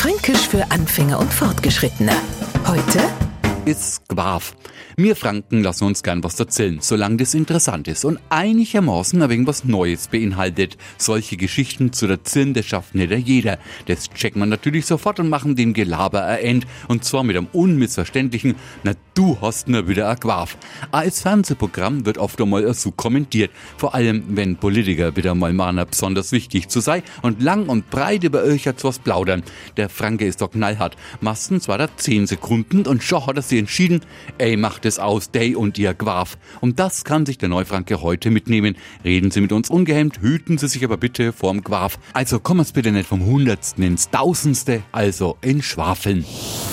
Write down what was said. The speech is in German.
Fränkisch für Anfänger und Fortgeschrittene. Heute ist Gwarf. Wir Franken lassen uns gern was erzählen, solange das interessant ist und einigermaßen ein wenig was Neues beinhaltet. Solche Geschichten zu erzählen, das schafft nicht jeder. Das checkt man natürlich sofort und machen dem Gelaber ein End. Und zwar mit einem unmissverständlichen, na du hast nur wieder Gwarf. Als Fernsehprogramm wird oft einmal so kommentiert. Vor allem, wenn Politiker wieder mal mahnen, besonders wichtig zu sein und lang und breit über euch was plaudern. Der Franke ist doch knallhart. Meistens war da 10 Sekunden und schon hat er sie entschieden, ey, macht es aus, Day und ihr Gwaf. Und das kann sich der Neufranke heute mitnehmen. Reden Sie mit uns ungehemmt, hüten Sie sich aber bitte vorm Gwaf. Also kommen Sie bitte nicht vom Hundertsten ins Tausendste, also in Schwafeln.